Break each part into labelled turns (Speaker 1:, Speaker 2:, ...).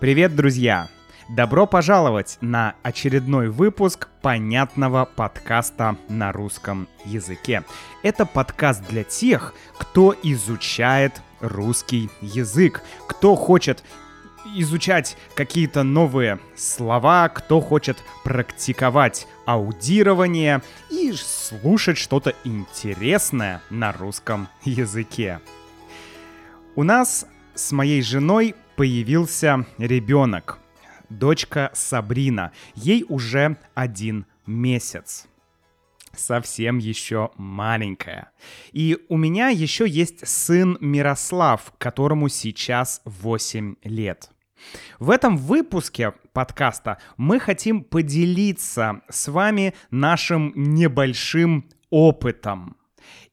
Speaker 1: Привет, друзья! Добро пожаловать на очередной выпуск понятного подкаста на русском языке. Это подкаст для тех, кто изучает русский язык, кто хочет изучать какие-то новые слова, кто хочет практиковать аудирование и слушать что-то интересное на русском языке. У нас с моей женой появился ребенок, дочка Сабрина. Ей уже один месяц совсем еще маленькая. И у меня еще есть сын Мирослав, которому сейчас 8 лет. В этом выпуске подкаста мы хотим поделиться с вами нашим небольшим опытом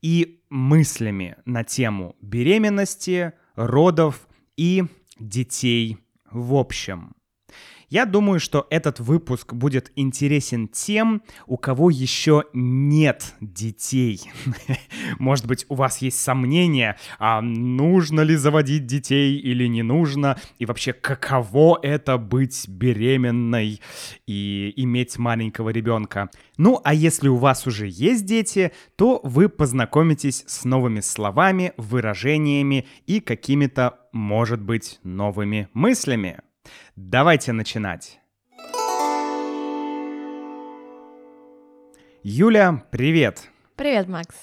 Speaker 1: и мыслями на тему беременности, родов и детей в общем. Я думаю, что этот выпуск будет интересен тем, у кого еще нет детей. Может быть, у вас есть сомнения, а нужно ли заводить детей или не нужно, и вообще каково это быть беременной и иметь маленького ребенка. Ну, а если у вас уже есть дети, то вы познакомитесь с новыми словами, выражениями и какими-то, может быть, новыми мыслями. Давайте начинать. Юля, привет.
Speaker 2: Привет, Макс.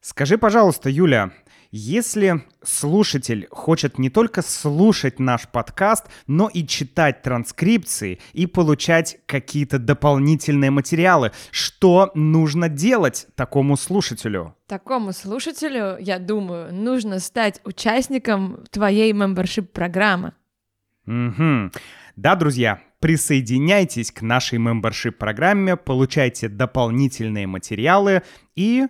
Speaker 1: Скажи, пожалуйста, Юля, если слушатель хочет не только слушать наш подкаст, но и читать транскрипции и получать какие-то дополнительные материалы, что нужно делать такому слушателю?
Speaker 2: Такому слушателю, я думаю, нужно стать участником твоей мембершип-программы.
Speaker 1: Угу. Да, друзья, присоединяйтесь к нашей мембершип-программе, получайте дополнительные материалы и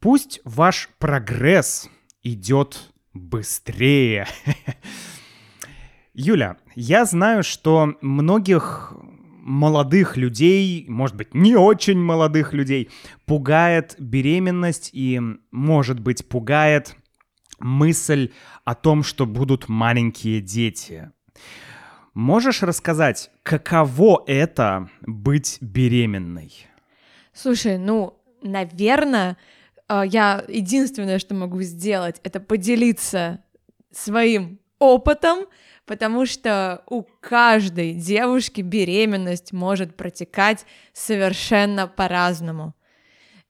Speaker 1: пусть ваш прогресс идет быстрее. Юля, я знаю, что многих молодых людей, может быть, не очень молодых людей, пугает беременность и, может быть, пугает мысль о том, что будут маленькие дети. Можешь рассказать, каково это быть беременной?
Speaker 2: Слушай, ну, наверное, э, я единственное, что могу сделать, это поделиться своим опытом, потому что у каждой девушки беременность может протекать совершенно по-разному.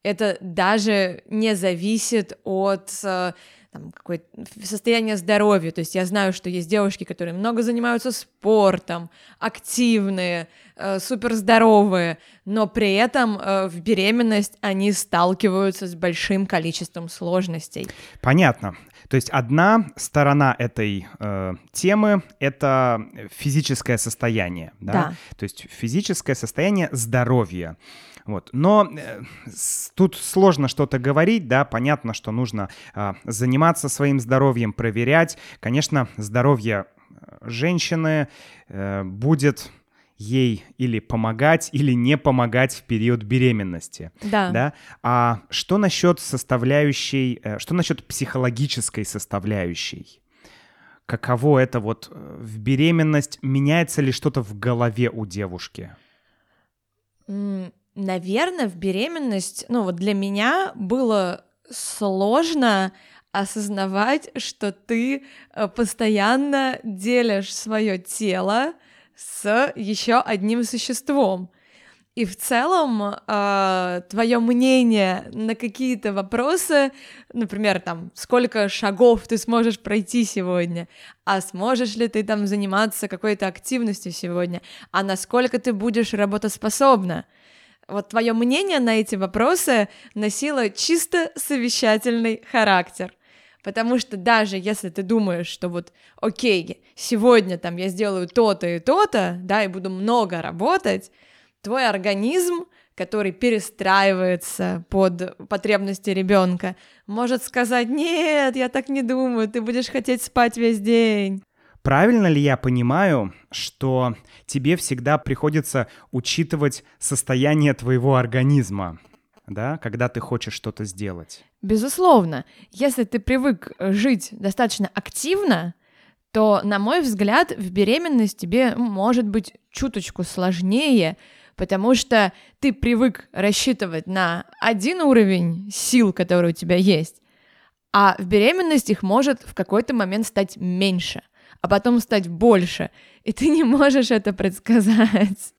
Speaker 2: Это даже не зависит от э, там, какое-то состояние здоровья. То есть я знаю, что есть девушки, которые много занимаются спортом, активные, э, суперздоровые, но при этом э, в беременность они сталкиваются с большим количеством сложностей.
Speaker 1: Понятно. То есть одна сторона этой э, темы — это физическое состояние, да?
Speaker 2: да?
Speaker 1: То есть физическое состояние здоровья. Вот. Но э, тут сложно что-то говорить, да, понятно, что нужно э, заниматься своим здоровьем, проверять. Конечно, здоровье э, женщины э, будет ей или помогать, или не помогать в период беременности.
Speaker 2: Да.
Speaker 1: да? А что насчет составляющей, э, что насчет психологической составляющей? Каково это вот э, в беременность? Меняется ли что-то в голове у девушки?
Speaker 2: наверное, в беременность, ну вот для меня было сложно осознавать, что ты э, постоянно делишь свое тело с еще одним существом. И в целом э, твое мнение на какие-то вопросы, например, там, сколько шагов ты сможешь пройти сегодня, а сможешь ли ты там заниматься какой-то активностью сегодня, а насколько ты будешь работоспособна, вот твое мнение на эти вопросы носило чисто совещательный характер. Потому что даже если ты думаешь, что вот, окей, сегодня там я сделаю то-то и то-то, да, и буду много работать, твой организм, который перестраивается под потребности ребенка, может сказать, нет, я так не думаю, ты будешь хотеть спать весь день.
Speaker 1: Правильно ли я понимаю, что тебе всегда приходится учитывать состояние твоего организма, да, когда ты хочешь что-то сделать?
Speaker 2: Безусловно. Если ты привык жить достаточно активно, то, на мой взгляд, в беременность тебе может быть чуточку сложнее, потому что ты привык рассчитывать на один уровень сил, который у тебя есть, а в беременность их может в какой-то момент стать меньше, а потом стать больше, и ты не можешь это предсказать.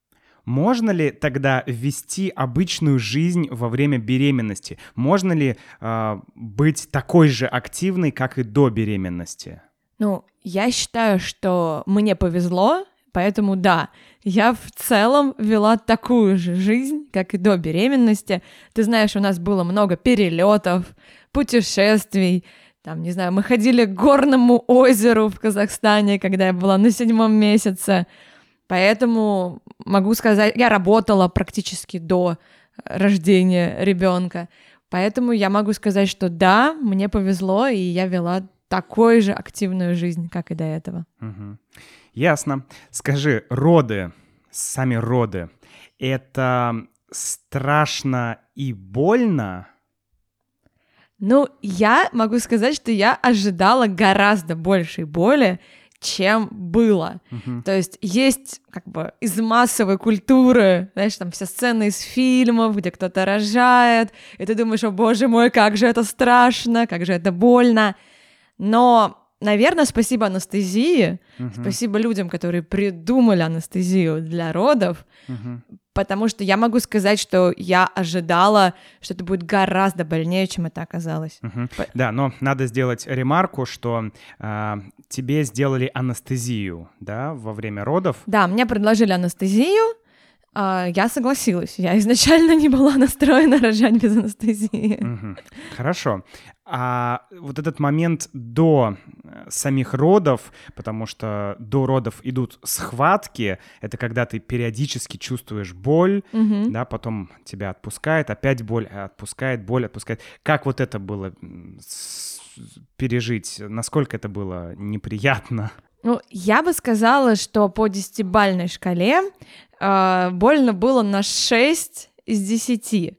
Speaker 1: Можно ли тогда вести обычную жизнь во время беременности? Можно ли э, быть такой же активной, как и до беременности?
Speaker 2: Ну, я считаю, что мне повезло, поэтому да, я в целом вела такую же жизнь, как и до беременности. Ты знаешь, у нас было много перелетов, путешествий. Там, не знаю, мы ходили к горному озеру в Казахстане, когда я была на седьмом месяце. Поэтому могу сказать, я работала практически до рождения ребенка. Поэтому я могу сказать, что да, мне повезло, и я вела такой же активную жизнь, как и до этого.
Speaker 1: Угу. Ясно. Скажи, роды, сами роды, это страшно и больно?
Speaker 2: Ну, я могу сказать, что я ожидала гораздо большей боли, чем было. Uh-huh. То есть есть как бы из массовой культуры, знаешь, там все сцены из фильмов, где кто-то рожает, и ты думаешь, о боже мой, как же это страшно, как же это больно. Но наверное, спасибо анестезии, uh-huh. спасибо людям, которые придумали анестезию для родов, uh-huh. Потому что я могу сказать, что я ожидала, что это будет гораздо больнее, чем это оказалось.
Speaker 1: Uh-huh. По... Да, но надо сделать ремарку, что э, тебе сделали анестезию, да, во время родов.
Speaker 2: Да, мне предложили анестезию. Uh, я согласилась. Я изначально не была настроена рожать без анестезии.
Speaker 1: Угу. Хорошо. А вот этот момент до э, самих родов, потому что до родов идут схватки, это когда ты периодически чувствуешь боль, угу. да, потом тебя отпускает, опять боль, отпускает, боль отпускает. Как вот это было пережить? Насколько это было неприятно?
Speaker 2: Ну, я бы сказала, что по десятибальной шкале э, больно было на 6 из 10.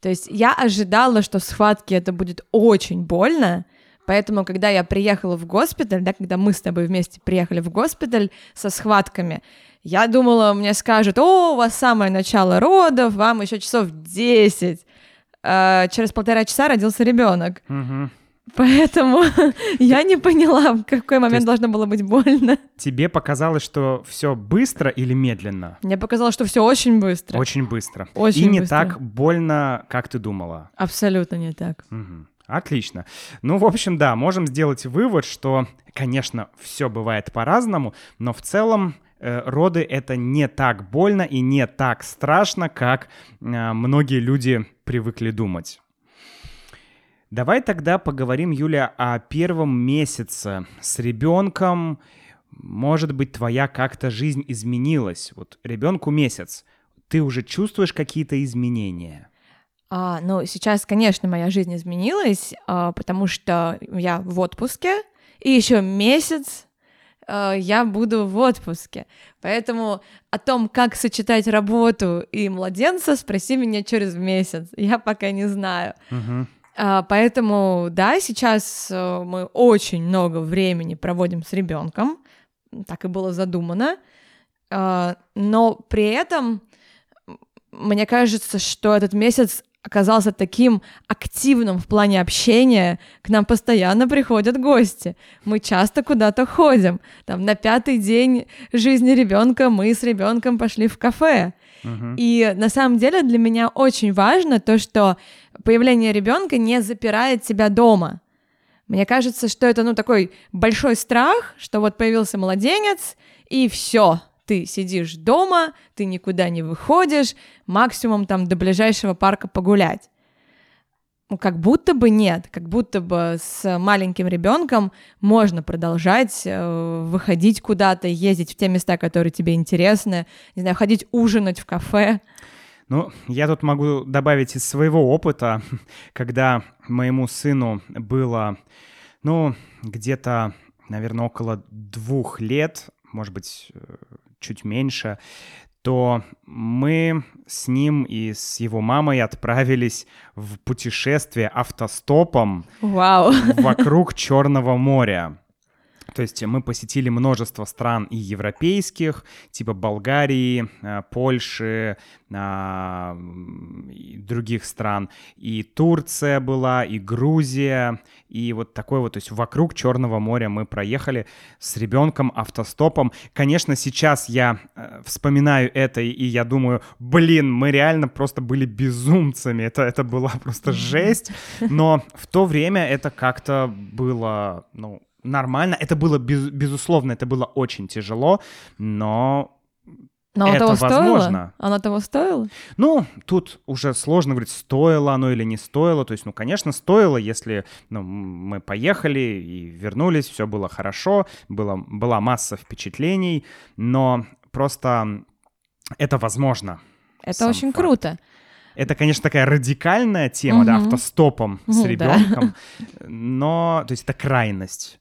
Speaker 2: То есть я ожидала, что в схватке это будет очень больно, Поэтому, когда я приехала в госпиталь, да, когда мы с тобой вместе приехали в госпиталь со схватками, я думала, мне скажут, о, у вас самое начало родов, вам еще часов 10. А через полтора часа родился ребенок.
Speaker 1: Угу.
Speaker 2: Поэтому я не поняла, в какой момент должно было быть больно.
Speaker 1: Тебе показалось, что все быстро или медленно?
Speaker 2: Мне показалось, что все очень быстро.
Speaker 1: Очень быстро.
Speaker 2: Очень
Speaker 1: И не
Speaker 2: быстро.
Speaker 1: так больно, как ты думала.
Speaker 2: Абсолютно не так.
Speaker 1: Угу. Отлично. Ну, в общем, да, можем сделать вывод, что, конечно, все бывает по-разному, но в целом э, роды это не так больно и не так страшно, как э, многие люди привыкли думать. Давай тогда поговорим, Юля, о первом месяце с ребенком. Может быть, твоя как-то жизнь изменилась. Вот ребенку месяц. Ты уже чувствуешь какие-то изменения?
Speaker 2: А, ну, сейчас, конечно, моя жизнь изменилась, а, потому что я в отпуске, и еще месяц а, я буду в отпуске. Поэтому о том, как сочетать работу и младенца, спроси меня через месяц. Я пока не знаю.
Speaker 1: Угу.
Speaker 2: А, поэтому, да, сейчас э, мы очень много времени проводим с ребенком, так и было задумано, а, но при этом мне кажется, что этот месяц оказался таким активным в плане общения, к нам постоянно приходят гости. Мы часто куда-то ходим. Там на пятый день жизни ребенка мы с ребенком пошли в кафе. И на самом деле для меня очень важно то, что появление ребенка не запирает тебя дома. Мне кажется, что это ну такой большой страх, что вот появился младенец и все, ты сидишь дома, ты никуда не выходишь, максимум там до ближайшего парка погулять. Ну, как будто бы нет, как будто бы с маленьким ребенком можно продолжать э, выходить куда-то, ездить в те места, которые тебе интересны, не знаю, ходить ужинать в кафе.
Speaker 1: Ну, я тут могу добавить из своего опыта, когда моему сыну было, ну, где-то, наверное, около двух лет, может быть, э, чуть меньше, то мы с ним и с его мамой отправились в путешествие автостопом
Speaker 2: Вау.
Speaker 1: вокруг Черного моря. То есть мы посетили множество стран и европейских, типа Болгарии, э, Польши, а, и других стран. И Турция была, и Грузия, и вот такой вот, то есть вокруг Черного моря мы проехали с ребенком автостопом. Конечно, сейчас я э, вспоминаю это, и я думаю, блин, мы реально просто были безумцами, это, это была просто жесть, но в то время это как-то было, ну, нормально. Это было, без, безусловно, это было очень тяжело, но
Speaker 2: но
Speaker 1: это
Speaker 2: того
Speaker 1: возможно.
Speaker 2: стоило? Оно того стоило?
Speaker 1: Ну, тут уже сложно говорить, стоило оно или не стоило. То есть, ну, конечно, стоило, если ну, мы поехали и вернулись, все было хорошо, было, была масса впечатлений, но просто это возможно.
Speaker 2: Это очень факт. круто.
Speaker 1: Это, конечно, такая радикальная тема, угу. да, автостопом с ребенком, да. но, то есть это крайность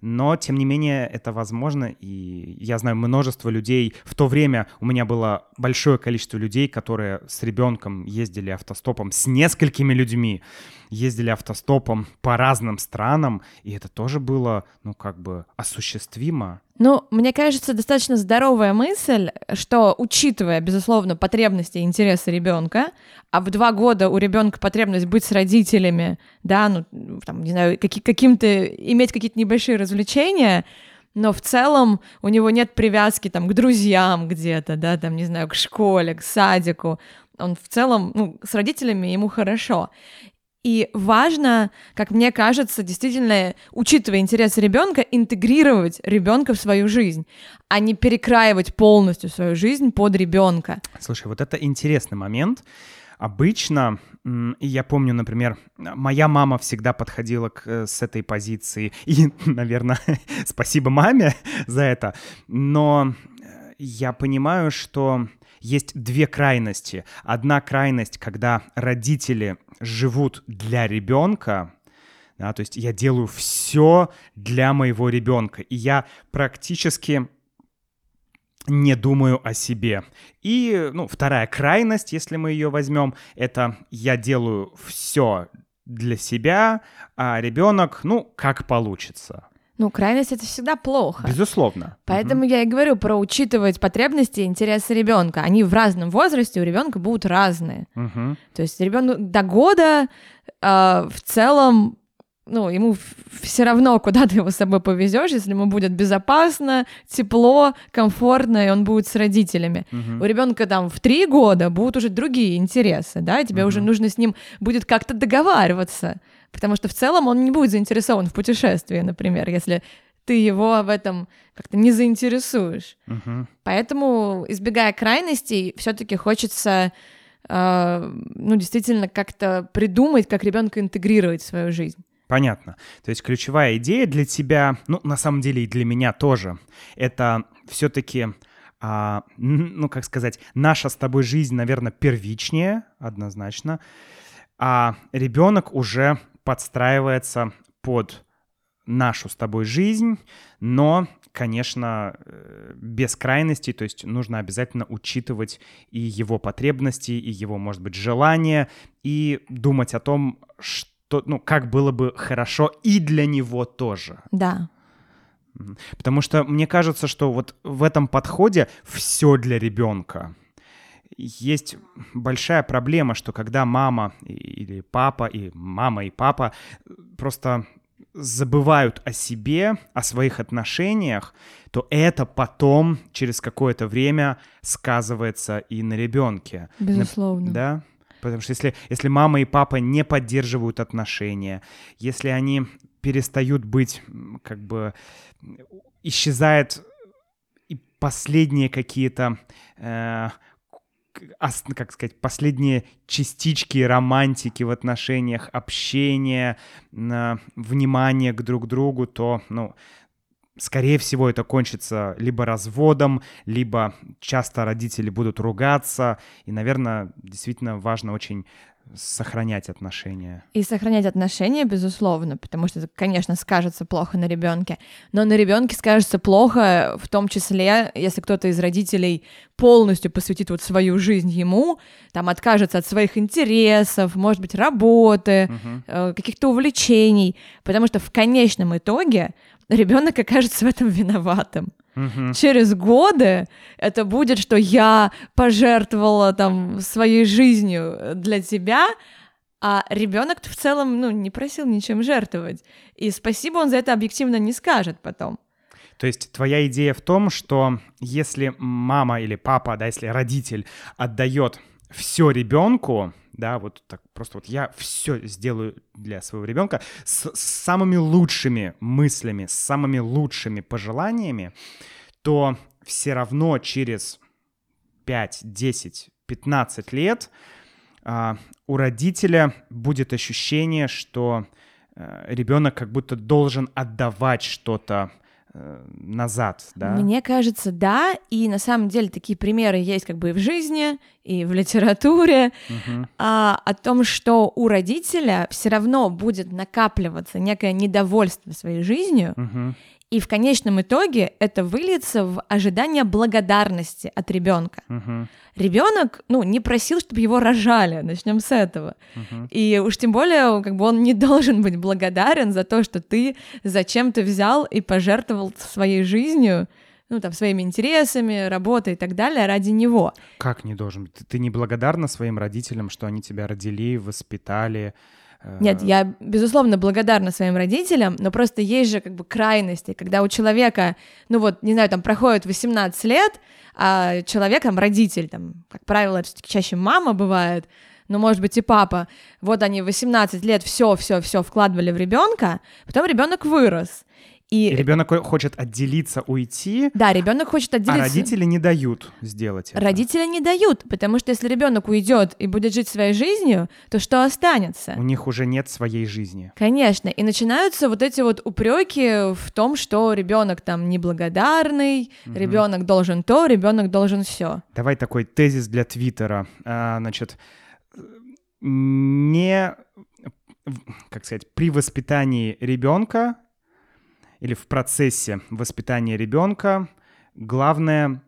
Speaker 1: но, тем не менее, это возможно, и я знаю множество людей. В то время у меня было большое количество людей, которые с ребенком ездили автостопом, с несколькими людьми ездили автостопом по разным странам, и это тоже было, ну, как бы осуществимо.
Speaker 2: Ну, мне кажется, достаточно здоровая мысль, что, учитывая, безусловно, потребности и интересы ребенка, а в два года у ребенка потребность быть с родителями, да, ну, там, не знаю, каки- каким-то, иметь какие-то небольшие развлечения, но в целом у него нет привязки там к друзьям где-то, да, там, не знаю, к школе, к садику. Он в целом, ну, с родителями ему хорошо. И важно, как мне кажется, действительно, учитывая интересы ребенка, интегрировать ребенка в свою жизнь, а не перекраивать полностью свою жизнь под ребенка.
Speaker 1: Слушай, вот это интересный момент. Обычно, и я помню, например, моя мама всегда подходила к, э, с этой позиции, и, наверное, спасибо маме за это, но э, я понимаю, что есть две крайности. Одна крайность, когда родители живут для ребенка, да, то есть я делаю все для моего ребенка, и я практически не думаю о себе. И, ну, вторая крайность, если мы ее возьмем, это я делаю все для себя, а ребенок, ну, как получится.
Speaker 2: Ну, крайность это всегда плохо.
Speaker 1: Безусловно.
Speaker 2: Поэтому угу. я и говорю про учитывать потребности и интересы ребенка. Они в разном возрасте у ребенка будут разные.
Speaker 1: Угу.
Speaker 2: То есть ребенок до года э, в целом ну, ему все равно, куда ты его с собой повезешь, если ему будет безопасно, тепло, комфортно, и он будет с родителями. Uh-huh. У ребенка там в три года будут уже другие интересы, да, тебе uh-huh. уже нужно с ним будет как-то договариваться потому что в целом он не будет заинтересован в путешествии, например, если ты его в этом как-то не заинтересуешь.
Speaker 1: Uh-huh.
Speaker 2: Поэтому, избегая крайностей, все-таки хочется, э, ну, действительно, как-то придумать, как ребенка интегрировать в свою жизнь.
Speaker 1: Понятно. То есть ключевая идея для тебя, ну, на самом деле и для меня тоже, это все-таки а, ну, как сказать, наша с тобой жизнь, наверное, первичнее, однозначно, а ребенок уже подстраивается под нашу с тобой жизнь, но, конечно, э, без крайностей, то есть нужно обязательно учитывать и его потребности, и его, может быть, желания, и думать о том, что, ну, как было бы хорошо и для него тоже.
Speaker 2: Да.
Speaker 1: Потому что мне кажется, что вот в этом подходе все для ребенка есть большая проблема, что когда мама или папа, и мама и папа просто забывают о себе, о своих отношениях, то это потом через какое-то время сказывается и на ребенке.
Speaker 2: Безусловно.
Speaker 1: Да? Потому что если, если мама и папа не поддерживают отношения, если они перестают быть, как бы, исчезает и последние какие-то э, как сказать, последние частички романтики в отношениях, общения, внимания к друг другу, то, ну, скорее всего, это кончится либо разводом, либо часто родители будут ругаться. И, наверное, действительно важно очень сохранять отношения.
Speaker 2: И сохранять отношения, безусловно, потому что это, конечно, скажется плохо на ребенке, но на ребенке скажется плохо, в том числе, если кто-то из родителей полностью посвятит вот свою жизнь ему, там откажется от своих интересов, может быть, работы, э, каких-то увлечений, потому что в конечном итоге ребенок окажется в этом виноватым.
Speaker 1: Мгм.
Speaker 2: Через годы это будет, что я пожертвовала там своей жизнью для тебя, а ребенок в целом, ну, не просил ничем жертвовать. И спасибо он за это объективно не скажет потом.
Speaker 1: То есть твоя идея в том, что если мама или папа, да, если родитель отдает все ребенку, да, вот так просто вот я все сделаю для своего ребенка с, с самыми лучшими мыслями, с самыми лучшими пожеланиями, то все равно через 5, 10, 15 лет а, у родителя будет ощущение, что ребенок как будто должен отдавать что-то э, назад, да?
Speaker 2: Мне кажется, да, и на самом деле такие примеры есть как бы и в жизни, и в литературе,
Speaker 1: Мгм.
Speaker 2: а, о том, что у родителя все равно будет накапливаться некое недовольство своей жизнью,
Speaker 1: Мгм.
Speaker 2: И в конечном итоге это выльется в ожидание благодарности от ребенка.
Speaker 1: Мгм.
Speaker 2: Ребенок, ну, не просил, чтобы его рожали, начнем с этого.
Speaker 1: Мгм.
Speaker 2: И уж тем более, как бы он не должен быть благодарен за то, что ты зачем-то взял и пожертвовал своей жизнью, ну, там, своими интересами, работой и так далее ради него.
Speaker 1: Как не должен быть? Ты, ты не благодарна своим родителям, что они тебя родили, воспитали? Э,
Speaker 2: Нет, я, безусловно, благодарна своим родителям, но просто есть же как бы крайности, когда у человека, ну вот, не знаю, там проходит 18 лет, а человек, там, родитель, там, как правило, это всё-таки чаще мама бывает, ну, может быть, и папа, вот они в 18 лет все, все, все вкладывали в ребенка, потом ребенок вырос. И,
Speaker 1: И ребенок хочет отделиться, уйти,
Speaker 2: да, ребенок хочет
Speaker 1: а
Speaker 2: отделиться.
Speaker 1: родители не дают сделать это.
Speaker 2: Родители не дают, потому что если ребенок уйдет и будет жить своей жизнью, то что останется?
Speaker 1: У них уже нет своей жизни.
Speaker 2: Конечно, и начинаются вот эти вот упреки в том, что ребенок там неблагодарный, ребенок должен то, ребенок должен все.
Speaker 1: Давай такой тезис для Твиттера. А, значит, не, как сказать, при воспитании ребенка или в процессе воспитания ребенка главное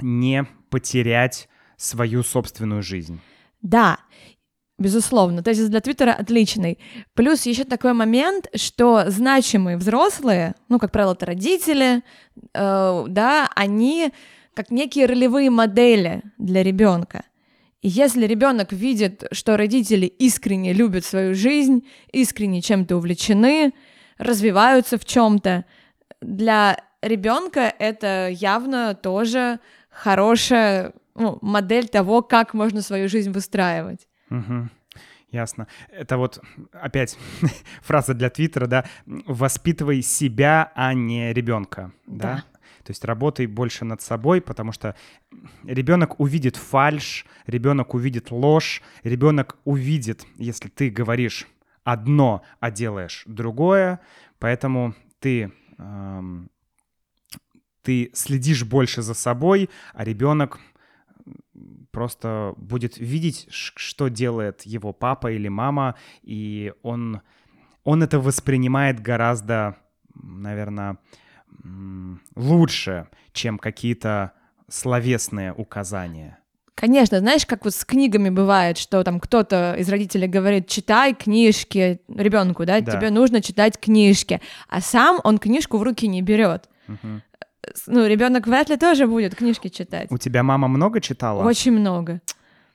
Speaker 1: не потерять свою собственную жизнь.
Speaker 2: Да, безусловно, тезис для Твиттера отличный. Плюс еще такой момент, что значимые взрослые, ну, как правило, это родители, э, да, они как некие ролевые модели для ребенка. И если ребенок видит, что родители искренне любят свою жизнь, искренне чем-то увлечены, развиваются в чем-то, для ребенка это явно тоже хорошая ну, модель того, как можно свою жизнь выстраивать.
Speaker 1: Мгм. Ясно. Это вот опять фраза для Твиттера, да, воспитывай себя, а не ребенка, да?
Speaker 2: Да.
Speaker 1: То есть работай больше над собой, потому что ребенок увидит фальш, ребенок увидит ложь, ребенок увидит, если ты говоришь одно, а делаешь другое, поэтому ты эм, ты следишь больше за собой, а ребенок просто будет видеть, что делает его папа или мама, и он, он это воспринимает гораздо, наверное, лучше, чем какие-то словесные указания.
Speaker 2: Конечно, знаешь, как вот с книгами бывает, что там кто-то из родителей говорит, читай книжки ребенку, да,
Speaker 1: Да.
Speaker 2: тебе нужно читать книжки, а сам он книжку в руки не берет.
Speaker 1: Мгм.
Speaker 2: Ну, ребенок вряд ли тоже будет книжки читать.
Speaker 1: У тебя мама много читала?
Speaker 2: Очень много.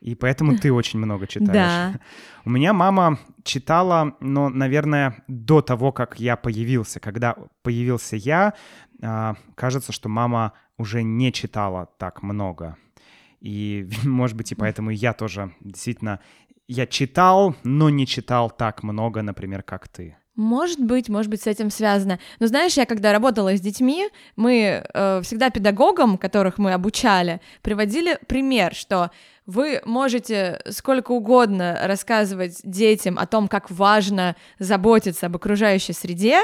Speaker 1: И поэтому ты очень много читаешь.
Speaker 2: Да.
Speaker 1: У меня мама читала, но, наверное, до того, как я появился. Когда появился я, а, кажется, что мама уже не читала так много. И, может быть, и поэтому я тоже действительно... Я читал, но не читал так много, например, как ты.
Speaker 2: Может быть, может быть, с этим связано. Но знаешь, я когда работала с детьми, мы э, всегда педагогам, которых мы обучали, приводили пример, что вы можете сколько угодно рассказывать детям о том, как важно заботиться об окружающей среде,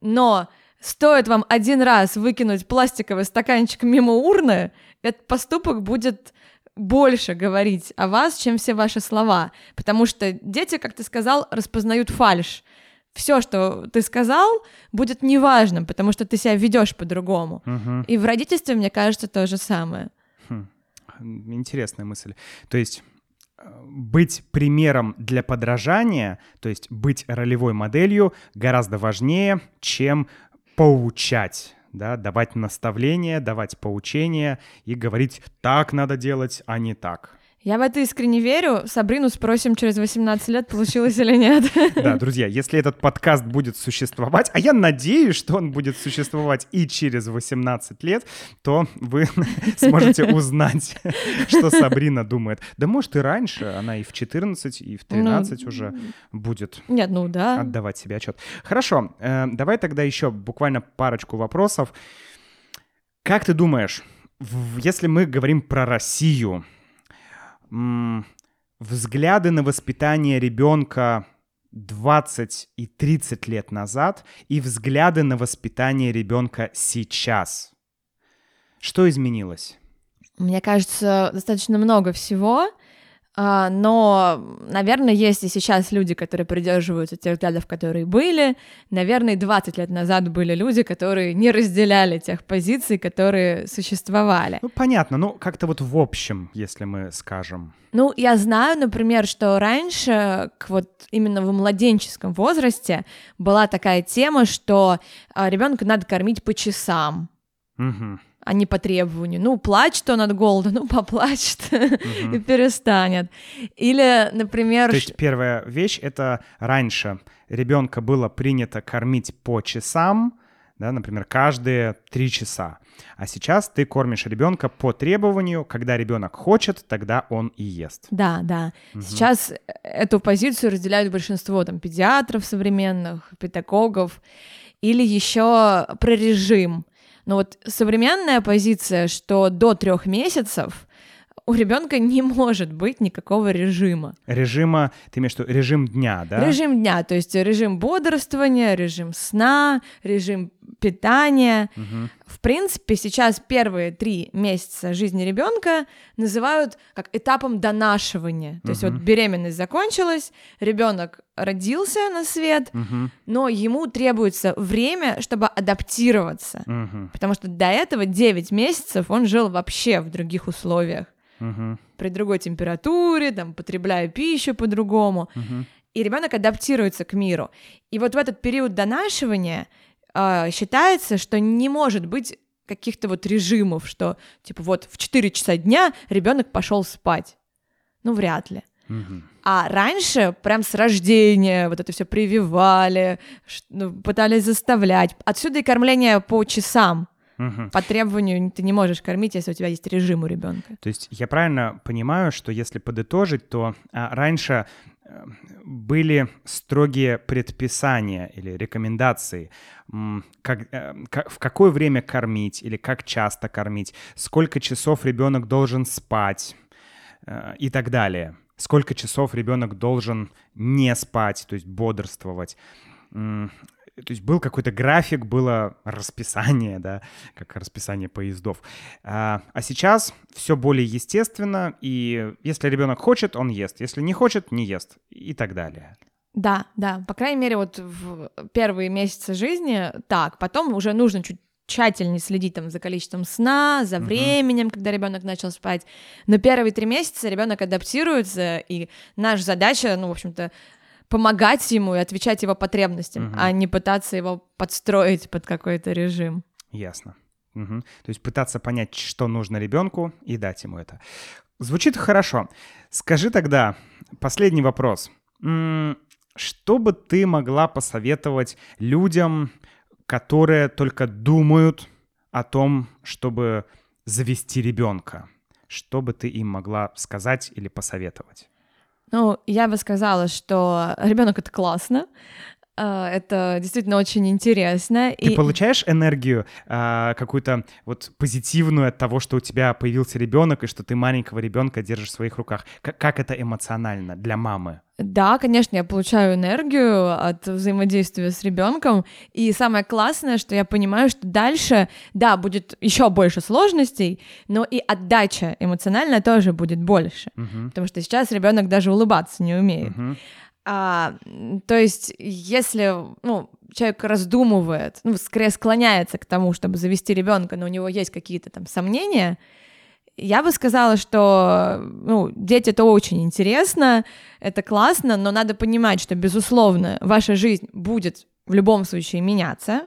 Speaker 2: но стоит вам один раз выкинуть пластиковый стаканчик мимо урны, этот поступок будет больше говорить о вас, чем все ваши слова. Потому что дети, как ты сказал, распознают фальш. Все, что ты сказал, будет неважным, потому что ты себя ведешь по-другому.
Speaker 1: Мгм.
Speaker 2: И в родительстве, мне кажется, то же самое.
Speaker 1: Интересная мысль. То есть э, быть примером для подражания, то есть быть ролевой моделью гораздо важнее, чем поучать да, давать наставления, давать поучения и говорить, так надо делать, а не так.
Speaker 2: Я в это искренне верю. Сабрину спросим через 18 лет, получилось или нет.
Speaker 1: Да, друзья, если этот подкаст будет существовать, а я надеюсь, что он будет существовать и через 18 лет, то вы сможете узнать, что Сабрина думает. Да может и раньше, она и в 14, и в 13 ну, уже будет
Speaker 2: нет, ну да.
Speaker 1: отдавать себе отчет. Хорошо, э, давай тогда еще буквально парочку вопросов. Как ты думаешь, если мы говорим про Россию, взгляды на воспитание ребенка 20 и 30 лет назад и взгляды на воспитание ребенка сейчас. Что изменилось?
Speaker 2: Мне кажется, достаточно много всего. А, но, наверное, есть и сейчас люди, которые придерживаются тех взглядов, которые были. Наверное, 20 лет назад были люди, которые не разделяли тех позиций, которые существовали.
Speaker 1: Ну, понятно, ну, как-то вот в общем, если мы скажем.
Speaker 2: Ну, я знаю, например, что раньше, вот именно в младенческом возрасте, была такая тема, что а, ребенка надо кормить по часам.
Speaker 1: Угу
Speaker 2: а не по требованию. Ну, плачет он от голода, ну, поплачет угу. и перестанет. Или, например...
Speaker 1: То есть первая вещь — это раньше ребенка было принято кормить по часам, да, например, каждые три часа. А сейчас ты кормишь ребенка по требованию, когда ребенок хочет, тогда он и ест.
Speaker 2: Да, да. Угу. Сейчас эту позицию разделяют большинство там педиатров современных, педагогов, или еще про режим. Но вот современная позиция, что до трех месяцев у ребенка не может быть никакого режима.
Speaker 1: Режима, ты имеешь в виду режим дня, да?
Speaker 2: Режим дня, то есть режим бодрствования, режим сна, режим питания.
Speaker 1: Угу.
Speaker 2: В принципе, сейчас первые три месяца жизни ребенка называют как этапом донашивания. То угу. есть вот беременность закончилась, ребенок родился на свет,
Speaker 1: угу.
Speaker 2: но ему требуется время, чтобы адаптироваться.
Speaker 1: Угу.
Speaker 2: Потому что до этого 9 месяцев он жил вообще в других условиях
Speaker 1: угу.
Speaker 2: при другой температуре, там, потребляя пищу по-другому.
Speaker 1: Угу.
Speaker 2: И ребенок адаптируется к миру. И вот в этот период донашивания э, считается, что не может быть каких-то вот режимов, что типа вот в 4 часа дня ребенок пошел спать. Ну, вряд ли.
Speaker 1: Угу.
Speaker 2: А раньше прям с рождения вот это все прививали, ну, пытались заставлять. Отсюда и кормление по часам.
Speaker 1: Угу.
Speaker 2: По требованию ты не можешь кормить, если у тебя есть режим у ребенка.
Speaker 1: То есть я правильно понимаю, что если подытожить, то а, раньше э, были строгие предписания или рекомендации, как, э, как, в какое время кормить или как часто кормить, сколько часов ребенок должен спать э, и так далее. Сколько часов ребенок должен не спать, то есть бодрствовать то есть был какой-то график, было расписание, да, как расписание поездов. А, а сейчас все более естественно, и если ребенок хочет, он ест, если не хочет, не ест, и так далее.
Speaker 2: Да, да, по крайней мере, вот в первые месяцы жизни так, потом уже нужно чуть тщательнее следить там за количеством сна, за временем, uh-huh. когда ребенок начал спать. Но первые три месяца ребенок адаптируется, и наша задача, ну, в общем-то, помогать ему и отвечать его потребностям, угу. а не пытаться его подстроить под какой-то режим.
Speaker 1: Ясно. Угу. То есть пытаться понять, что нужно ребенку и дать ему это. Звучит хорошо. Скажи тогда последний вопрос. Что бы ты могла посоветовать людям, которые только думают о том, чтобы завести ребенка? Что бы ты им могла сказать или посоветовать?
Speaker 2: Ну, я бы сказала, что ребенок это классно, это действительно очень интересно.
Speaker 1: Ты и... получаешь энергию а, какую-то вот позитивную от того, что у тебя появился ребенок и что ты маленького ребенка держишь в своих руках? Как, как это эмоционально для мамы?
Speaker 2: Да, конечно, я получаю энергию от взаимодействия с ребенком. И самое классное, что я понимаю, что дальше, да, будет еще больше сложностей, но и отдача эмоциональная тоже будет больше.
Speaker 1: Uh-huh.
Speaker 2: Потому что сейчас ребенок даже улыбаться не умеет.
Speaker 1: Uh-huh.
Speaker 2: А, то есть, если ну, человек раздумывает, ну, скорее склоняется к тому, чтобы завести ребенка, но у него есть какие-то там сомнения, я бы сказала, что ну, дети это очень интересно, это классно, но надо понимать, что, безусловно, ваша жизнь будет в любом случае меняться,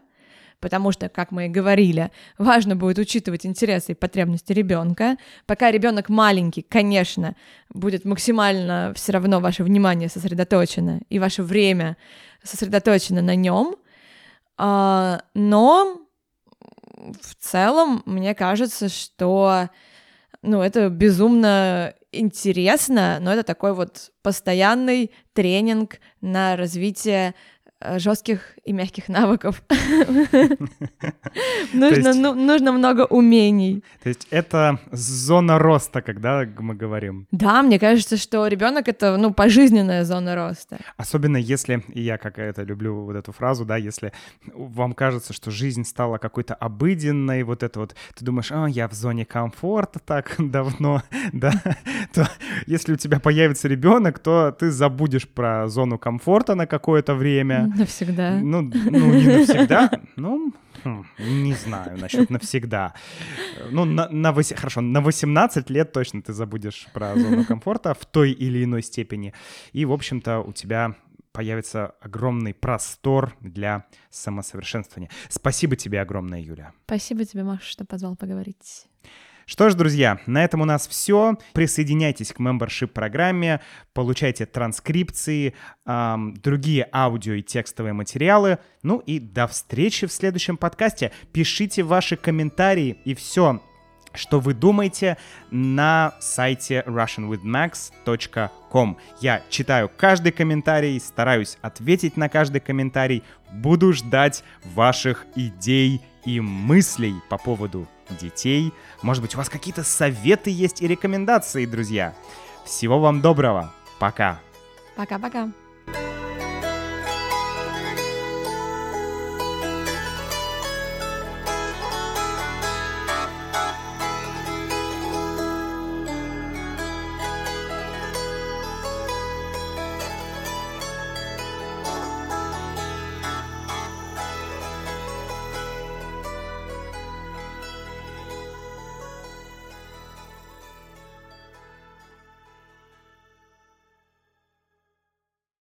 Speaker 2: потому что, как мы и говорили, важно будет учитывать интересы и потребности ребенка. Пока ребенок маленький, конечно, будет максимально все равно ваше внимание сосредоточено и ваше время сосредоточено на нем, а, но в целом мне кажется, что ну, это безумно интересно, но это такой вот постоянный тренинг на развитие жестких и мягких навыков. нужно, ну, нужно много умений.
Speaker 1: То есть это зона роста, когда мы говорим.
Speaker 2: Да, мне кажется, что ребенок это ну пожизненная зона роста.
Speaker 1: Особенно если, и я как это люблю вот эту фразу, да, если вам кажется, что жизнь стала какой-то обыденной, вот это вот, ты думаешь, а, я в зоне комфорта так давно, да, то если у тебя появится ребенок, то ты забудешь про зону комфорта на какое-то время,
Speaker 2: Навсегда.
Speaker 1: Ну, ну не навсегда, ну, хм, не знаю насчет навсегда. Ну, на, на 8, хорошо, на 18 лет точно ты забудешь про зону комфорта в той или иной степени. И, в общем-то, у тебя появится огромный простор для самосовершенствования. Спасибо тебе огромное, Юля.
Speaker 2: Спасибо тебе, Маша, что позвал поговорить.
Speaker 1: Что ж, друзья, на этом у нас все. Присоединяйтесь к мембершип программе, получайте транскрипции, эм, другие аудио и текстовые материалы. Ну и до встречи в следующем подкасте. Пишите ваши комментарии и все, что вы думаете на сайте russianwithmax.com. Я читаю каждый комментарий, стараюсь ответить на каждый комментарий, буду ждать ваших идей и мыслей по поводу детей. Может быть, у вас какие-то советы есть и рекомендации, друзья. Всего вам доброго. Пока.
Speaker 2: Пока-пока.